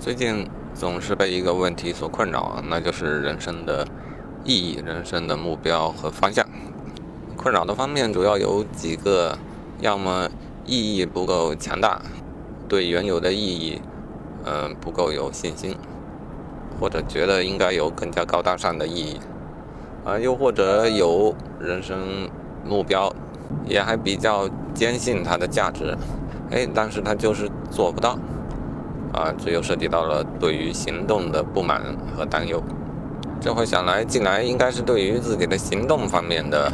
最近总是被一个问题所困扰，那就是人生的意义、人生的目标和方向。困扰的方面主要有几个：要么意义不够强大，对原有的意义，嗯，不够有信心，或者觉得应该有更加高大上的意义，啊，又或者有人生目标，也还比较坚信它的价值，哎，但是他就是做不到。啊，这又涉及到了对于行动的不满和担忧。这回想来，近来应该是对于自己的行动方面的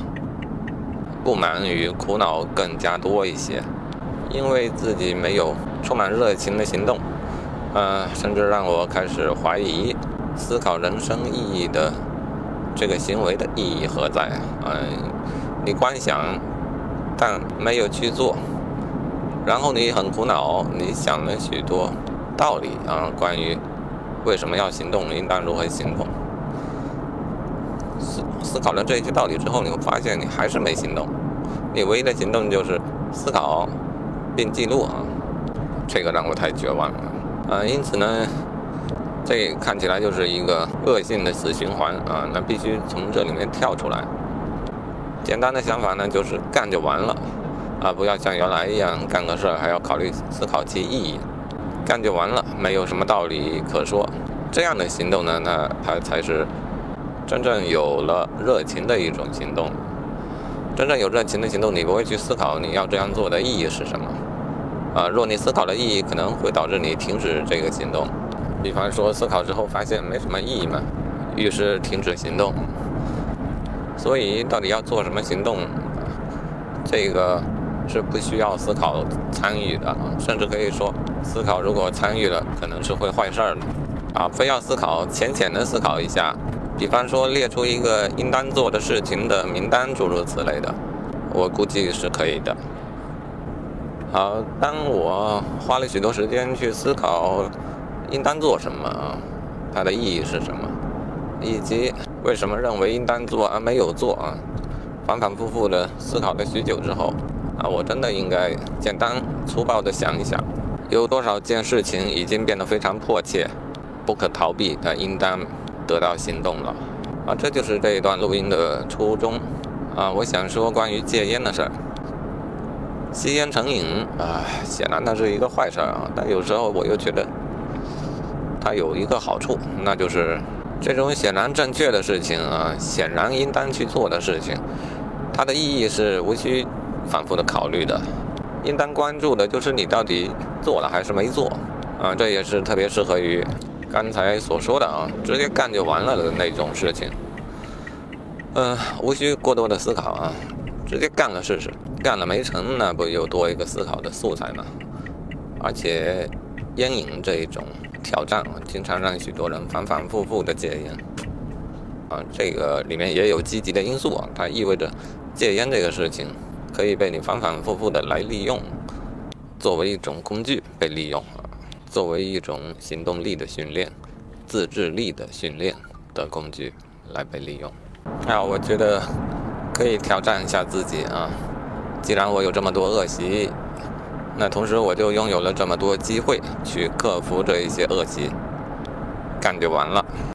不满与苦恼更加多一些，因为自己没有充满热情的行动，呃，甚至让我开始怀疑思考人生意义的这个行为的意义何在。嗯，你光想，但没有去做，然后你很苦恼，你想了许多。道理啊，关于为什么要行动，应当如何行动，思思考了这些道理之后，你会发现你还是没行动，你唯一的行动就是思考并记录啊，这个让我太绝望了啊！因此呢，这看起来就是一个恶性的死循环啊，那必须从这里面跳出来。简单的想法呢，就是干就完了啊，不要像原来一样干个事儿还要考虑思考其意义。干就完了，没有什么道理可说。这样的行动呢，那它才是真正有了热情的一种行动。真正有热情的行动，你不会去思考你要这样做的意义是什么。啊，若你思考的意义，可能会导致你停止这个行动。比方说，思考之后发现没什么意义嘛，于是停止行动。所以，到底要做什么行动？这个。是不需要思考参与的，甚至可以说，思考如果参与了，可能是会坏事儿的。啊，非要思考，浅浅的思考一下，比方说列出一个应当做的事情的名单，诸如此类的，我估计是可以的。好，当我花了许多时间去思考应当做什么，它的意义是什么，以及为什么认为应当做而没有做啊，反反复复的思考了许久之后。啊，我真的应该简单粗暴地想一想，有多少件事情已经变得非常迫切、不可逃避的，应当得到行动了。啊，这就是这一段录音的初衷。啊，我想说关于戒烟的事儿。吸烟成瘾啊，显然它是一个坏事儿啊，但有时候我又觉得它有一个好处，那就是这种显然正确的事情啊，显然应当去做的事情，它的意义是无需。反复的考虑的，应当关注的就是你到底做了还是没做，啊，这也是特别适合于刚才所说的啊，直接干就完了的那种事情，嗯，无需过多的思考啊，直接干了试试，干了没成，那不又多一个思考的素材吗？而且烟瘾这一种挑战，经常让许多人反反复复的戒烟，啊，这个里面也有积极的因素啊，它意味着戒烟这个事情。可以被你反反复复的来利用，作为一种工具被利用啊，作为一种行动力的训练、自制力的训练的工具来被利用。那我觉得可以挑战一下自己啊，既然我有这么多恶习，那同时我就拥有了这么多机会去克服这一些恶习，干就完了。